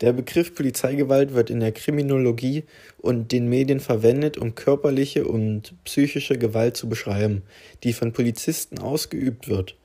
Der Begriff Polizeigewalt wird in der Kriminologie und den Medien verwendet, um körperliche und psychische Gewalt zu beschreiben, die von Polizisten ausgeübt wird.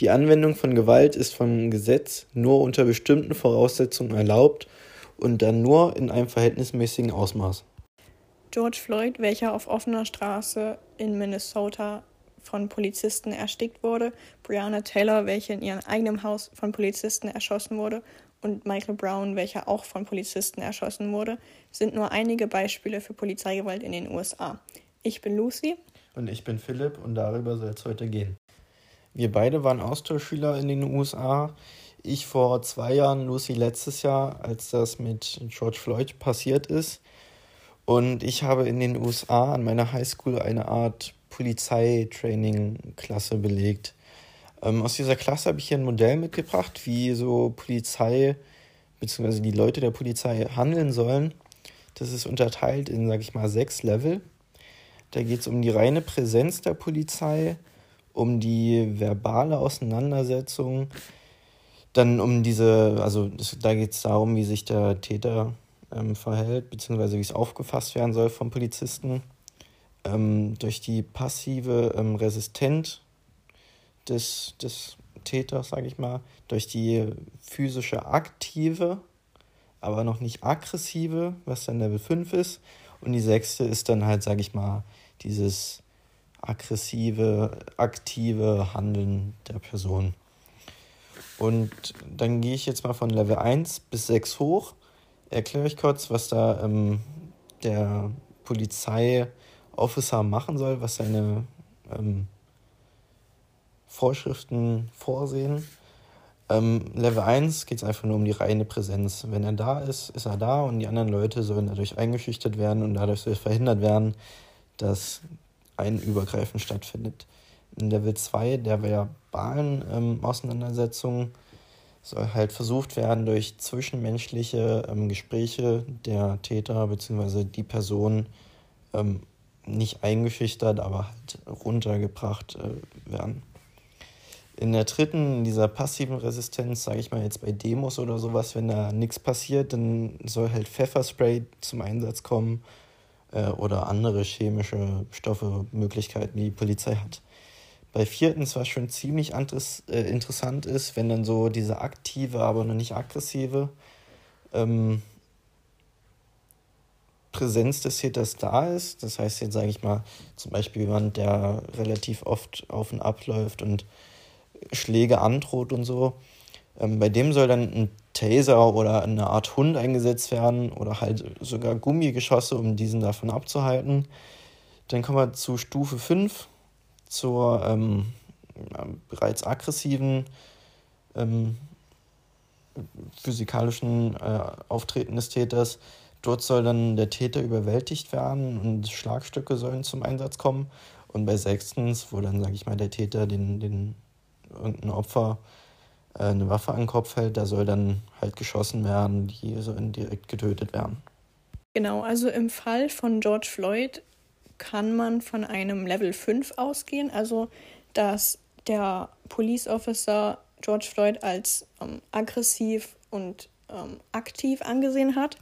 Die Anwendung von Gewalt ist vom Gesetz nur unter bestimmten Voraussetzungen erlaubt und dann nur in einem verhältnismäßigen Ausmaß. George Floyd, welcher auf offener Straße in Minnesota von Polizisten erstickt wurde, Breonna Taylor, welche in ihrem eigenen Haus von Polizisten erschossen wurde, und Michael Brown, welcher auch von Polizisten erschossen wurde, sind nur einige Beispiele für Polizeigewalt in den USA. Ich bin Lucy. Und ich bin Philipp und darüber soll es heute gehen. Wir beide waren Austauschschüler in den USA. Ich vor zwei Jahren, Lucy letztes Jahr, als das mit George Floyd passiert ist. Und ich habe in den USA an meiner Highschool eine Art Polizeitraining-Klasse belegt. Ähm, aus dieser Klasse habe ich hier ein Modell mitgebracht, wie so Polizei bzw. die Leute der Polizei handeln sollen. Das ist unterteilt in, sag ich mal, sechs Level. Da geht es um die reine Präsenz der Polizei, um die verbale Auseinandersetzung, dann um diese, also das, da geht es darum, wie sich der Täter ähm, verhält, beziehungsweise wie es aufgefasst werden soll vom Polizisten. Ähm, durch die passive ähm, Resistenz des, des Täters, sage ich mal, durch die physische aktive, aber noch nicht aggressive, was dann Level 5 ist. Und die sechste ist dann halt, sage ich mal, dieses aggressive, aktive Handeln der Person. Und dann gehe ich jetzt mal von Level 1 bis 6 hoch. Erkläre ich kurz, was da ähm, der Polizei-Officer machen soll, was seine ähm, Vorschriften vorsehen. Ähm, Level 1 geht es einfach nur um die reine Präsenz. Wenn er da ist, ist er da und die anderen Leute sollen dadurch eingeschüchtert werden und dadurch soll verhindert werden, dass ein Übergreifen stattfindet. In Level 2 der verbalen ähm, Auseinandersetzung soll halt versucht werden, durch zwischenmenschliche ähm, Gespräche der Täter bzw. die Person ähm, nicht eingeschüchtert, aber halt runtergebracht äh, werden. In der dritten, in dieser passiven Resistenz, sage ich mal jetzt bei Demos oder sowas, wenn da nichts passiert, dann soll halt Pfefferspray zum Einsatz kommen äh, oder andere chemische Stoffe, Möglichkeiten, die die Polizei hat. Bei viertens, was schon ziemlich äh, interessant ist, wenn dann so diese aktive, aber noch nicht aggressive ähm, Präsenz des Täters da ist. Das heißt jetzt, sage ich mal, zum Beispiel jemand, der relativ oft auf und ab läuft und Schläge androht und so. Ähm, bei dem soll dann ein Taser oder eine Art Hund eingesetzt werden oder halt sogar Gummigeschosse, um diesen davon abzuhalten. Dann kommen wir zu Stufe 5, zur ähm, bereits aggressiven ähm, physikalischen äh, Auftreten des Täters. Dort soll dann der Täter überwältigt werden und Schlagstücke sollen zum Einsatz kommen. Und bei sechstens, wo dann, sage ich mal, der Täter den, den irgendein Opfer äh, eine Waffe an den Kopf hält, da soll dann halt geschossen werden, die so indirekt getötet werden. Genau, also im Fall von George Floyd kann man von einem Level 5 ausgehen, also dass der Police Officer George Floyd als ähm, aggressiv und ähm, aktiv angesehen hat.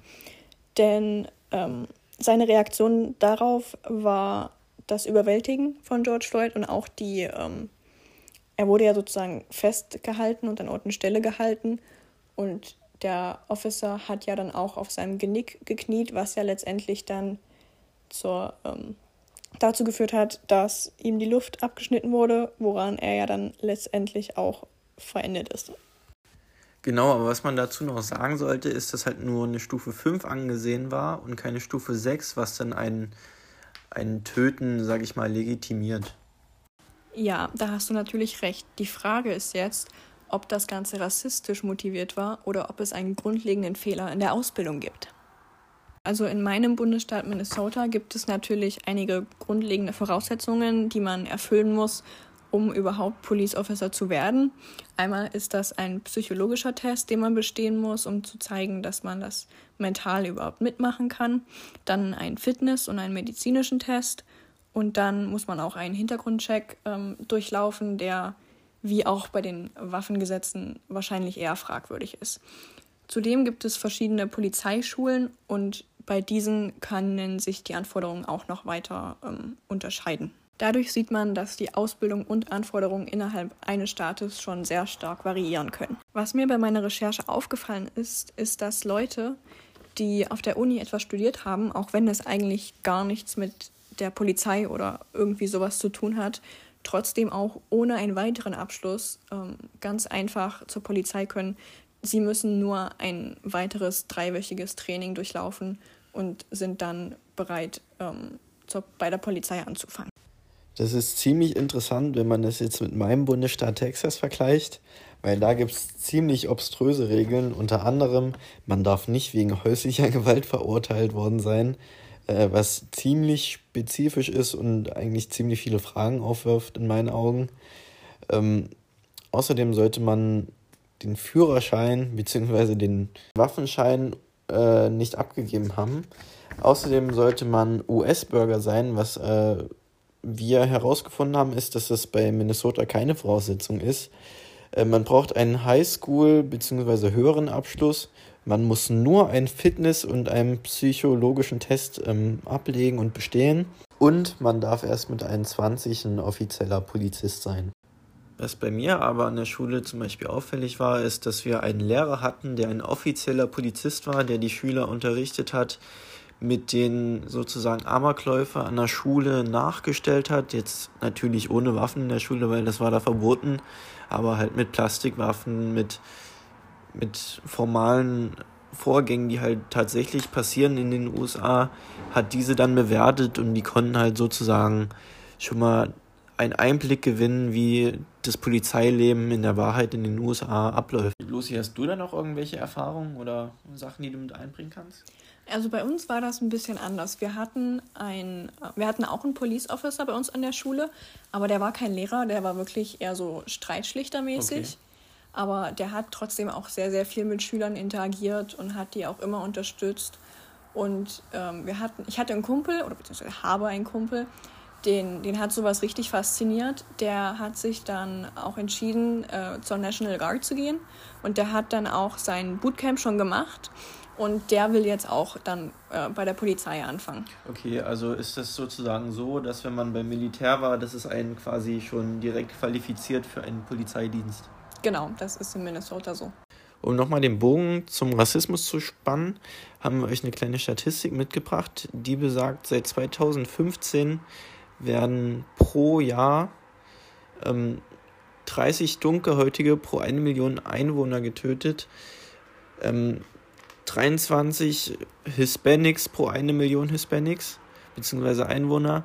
Denn ähm, seine Reaktion darauf war das Überwältigen von George Floyd und auch die ähm, er wurde ja sozusagen festgehalten und an Ort und Stelle gehalten. Und der Officer hat ja dann auch auf seinem Genick gekniet, was ja letztendlich dann zur, ähm, dazu geführt hat, dass ihm die Luft abgeschnitten wurde, woran er ja dann letztendlich auch verendet ist. Genau, aber was man dazu noch sagen sollte, ist, dass halt nur eine Stufe 5 angesehen war und keine Stufe 6, was dann ein, ein Töten, sag ich mal, legitimiert. Ja, da hast du natürlich recht. Die Frage ist jetzt, ob das Ganze rassistisch motiviert war oder ob es einen grundlegenden Fehler in der Ausbildung gibt. Also in meinem Bundesstaat Minnesota gibt es natürlich einige grundlegende Voraussetzungen, die man erfüllen muss, um überhaupt Police Officer zu werden. Einmal ist das ein psychologischer Test, den man bestehen muss, um zu zeigen, dass man das mental überhaupt mitmachen kann. Dann ein Fitness- und einen medizinischen Test und dann muss man auch einen Hintergrundcheck ähm, durchlaufen, der wie auch bei den Waffengesetzen wahrscheinlich eher fragwürdig ist. Zudem gibt es verschiedene Polizeischulen und bei diesen können sich die Anforderungen auch noch weiter ähm, unterscheiden. Dadurch sieht man, dass die Ausbildung und Anforderungen innerhalb eines Staates schon sehr stark variieren können. Was mir bei meiner Recherche aufgefallen ist, ist, dass Leute, die auf der Uni etwas studiert haben, auch wenn es eigentlich gar nichts mit der Polizei oder irgendwie sowas zu tun hat, trotzdem auch ohne einen weiteren Abschluss ähm, ganz einfach zur Polizei können. Sie müssen nur ein weiteres dreiwöchiges Training durchlaufen und sind dann bereit, ähm, zur, bei der Polizei anzufangen. Das ist ziemlich interessant, wenn man das jetzt mit meinem Bundesstaat Texas vergleicht, weil da gibt es ziemlich obströse Regeln. Unter anderem, man darf nicht wegen häuslicher Gewalt verurteilt worden sein, äh, was ziemlich spezifisch ist und eigentlich ziemlich viele Fragen aufwirft in meinen Augen. Ähm, außerdem sollte man den Führerschein bzw. den Waffenschein äh, nicht abgegeben haben. Außerdem sollte man US-Bürger sein, was äh, wir herausgefunden haben, ist, dass das bei Minnesota keine Voraussetzung ist. Äh, man braucht einen Highschool- bzw. höheren Abschluss. Man muss nur einen Fitness- und einen psychologischen Test ähm, ablegen und bestehen. Und man darf erst mit 21 ein offizieller Polizist sein. Was bei mir aber an der Schule zum Beispiel auffällig war, ist, dass wir einen Lehrer hatten, der ein offizieller Polizist war, der die Schüler unterrichtet hat, mit den sozusagen Amokläufer an der Schule nachgestellt hat. Jetzt natürlich ohne Waffen in der Schule, weil das war da verboten, aber halt mit Plastikwaffen, mit, mit formalen Vorgängen, die halt tatsächlich passieren in den USA, hat diese dann bewertet und die konnten halt sozusagen schon mal einen Einblick gewinnen, wie das Polizeileben in der Wahrheit in den USA abläuft. Lucy, hast du da noch irgendwelche Erfahrungen oder Sachen, die du mit einbringen kannst? Also bei uns war das ein bisschen anders. Wir hatten ein, wir hatten auch einen Police Officer bei uns an der Schule, aber der war kein Lehrer, der war wirklich eher so streitschlichtermäßig. Okay. Aber der hat trotzdem auch sehr, sehr viel mit Schülern interagiert und hat die auch immer unterstützt. Und ähm, wir hatten, ich hatte einen Kumpel, oder beziehungsweise habe einen Kumpel, den, den hat sowas richtig fasziniert. Der hat sich dann auch entschieden, äh, zur National Guard zu gehen. Und der hat dann auch sein Bootcamp schon gemacht. Und der will jetzt auch dann äh, bei der Polizei anfangen. Okay, also ist das sozusagen so, dass wenn man beim Militär war, dass es einen quasi schon direkt qualifiziert für einen Polizeidienst? Genau, das ist in Minnesota so. Um nochmal den Bogen zum Rassismus zu spannen, haben wir euch eine kleine Statistik mitgebracht, die besagt, seit 2015 werden pro Jahr ähm, 30 Dunkelhäutige pro eine Million Einwohner getötet. Ähm, 23 Hispanics pro eine Million Hispanics bzw. Einwohner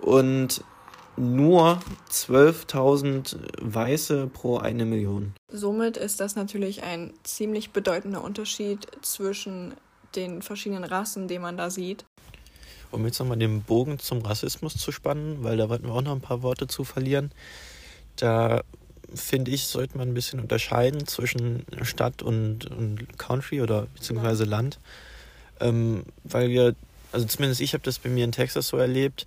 und nur 12.000 Weiße pro eine Million. Somit ist das natürlich ein ziemlich bedeutender Unterschied zwischen den verschiedenen Rassen, die man da sieht. Um jetzt nochmal den Bogen zum Rassismus zu spannen, weil da wollten wir auch noch ein paar Worte zu verlieren. Da finde ich, sollte man ein bisschen unterscheiden zwischen Stadt und, und Country oder beziehungsweise Land. Ähm, weil wir, also zumindest ich habe das bei mir in Texas so erlebt,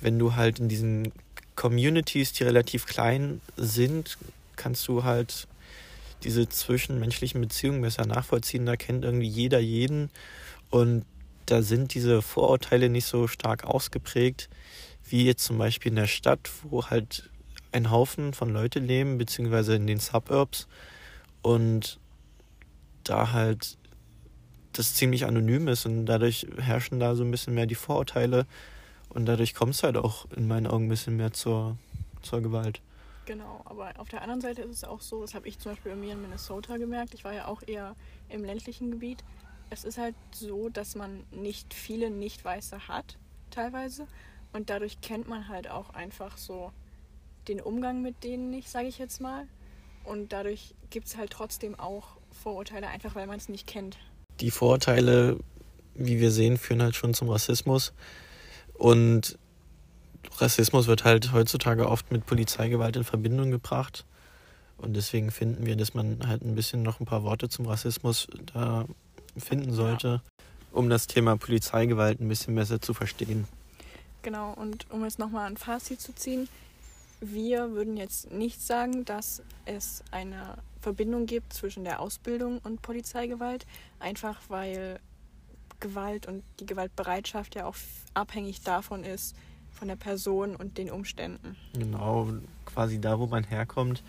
wenn du halt in diesen Communities, die relativ klein sind, kannst du halt diese zwischenmenschlichen Beziehungen besser nachvollziehen. Da kennt irgendwie jeder jeden und da sind diese Vorurteile nicht so stark ausgeprägt wie jetzt zum Beispiel in der Stadt, wo halt ein Haufen von Leute leben, beziehungsweise in den Suburbs und da halt das ziemlich anonym ist und dadurch herrschen da so ein bisschen mehr die Vorurteile und dadurch kommt es halt auch in meinen Augen ein bisschen mehr zur, zur Gewalt. Genau, aber auf der anderen Seite ist es auch so, das habe ich zum Beispiel bei mir in Minnesota gemerkt, ich war ja auch eher im ländlichen Gebiet. Es ist halt so, dass man nicht viele Nicht-Weiße hat, teilweise. Und dadurch kennt man halt auch einfach so den Umgang mit denen nicht, sage ich jetzt mal. Und dadurch gibt es halt trotzdem auch Vorurteile, einfach weil man es nicht kennt. Die Vorurteile, wie wir sehen, führen halt schon zum Rassismus. Und Rassismus wird halt heutzutage oft mit Polizeigewalt in Verbindung gebracht. Und deswegen finden wir, dass man halt ein bisschen noch ein paar Worte zum Rassismus da finden sollte, ja. um das Thema Polizeigewalt ein bisschen besser zu verstehen. Genau, und um jetzt nochmal ein Fazit zu ziehen, wir würden jetzt nicht sagen, dass es eine Verbindung gibt zwischen der Ausbildung und Polizeigewalt, einfach weil Gewalt und die Gewaltbereitschaft ja auch abhängig davon ist, von der Person und den Umständen. Genau, quasi da, wo man herkommt.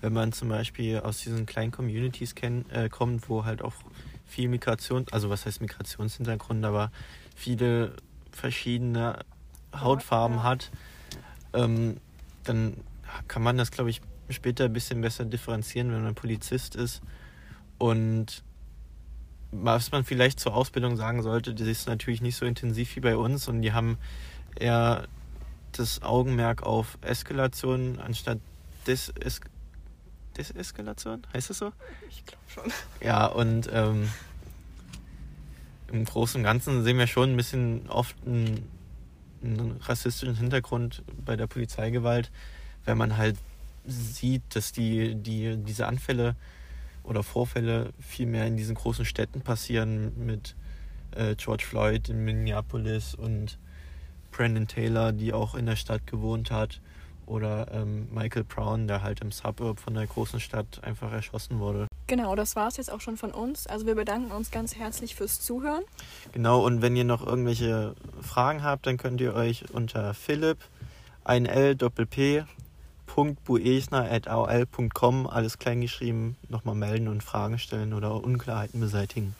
Wenn man zum Beispiel aus diesen kleinen Communities kenn, äh, kommt, wo halt auch viel Migration, also was heißt Migrationshintergrund, aber viele verschiedene Hautfarben ja. hat, ähm, dann kann man das, glaube ich, später ein bisschen besser differenzieren, wenn man Polizist ist. Und was man vielleicht zur Ausbildung sagen sollte, die ist natürlich nicht so intensiv wie bei uns und die haben eher das Augenmerk auf Eskalation anstatt Des es Deseskalation, heißt das so? Ich glaube schon. Ja, und ähm, im Großen und Ganzen sehen wir schon ein bisschen oft einen, einen rassistischen Hintergrund bei der Polizeigewalt, wenn man halt sieht, dass die, die, diese Anfälle oder Vorfälle viel mehr in diesen großen Städten passieren mit äh, George Floyd in Minneapolis und Brandon Taylor, die auch in der Stadt gewohnt hat, oder ähm, Michael Brown, der halt im Suburb von der großen Stadt einfach erschossen wurde. Genau, das war es jetzt auch schon von uns. Also wir bedanken uns ganz herzlich fürs Zuhören. Genau, und wenn ihr noch irgendwelche Fragen habt, dann könnt ihr euch unter Philipp, ein L, alles kleingeschrieben, nochmal melden und Fragen stellen oder Unklarheiten beseitigen.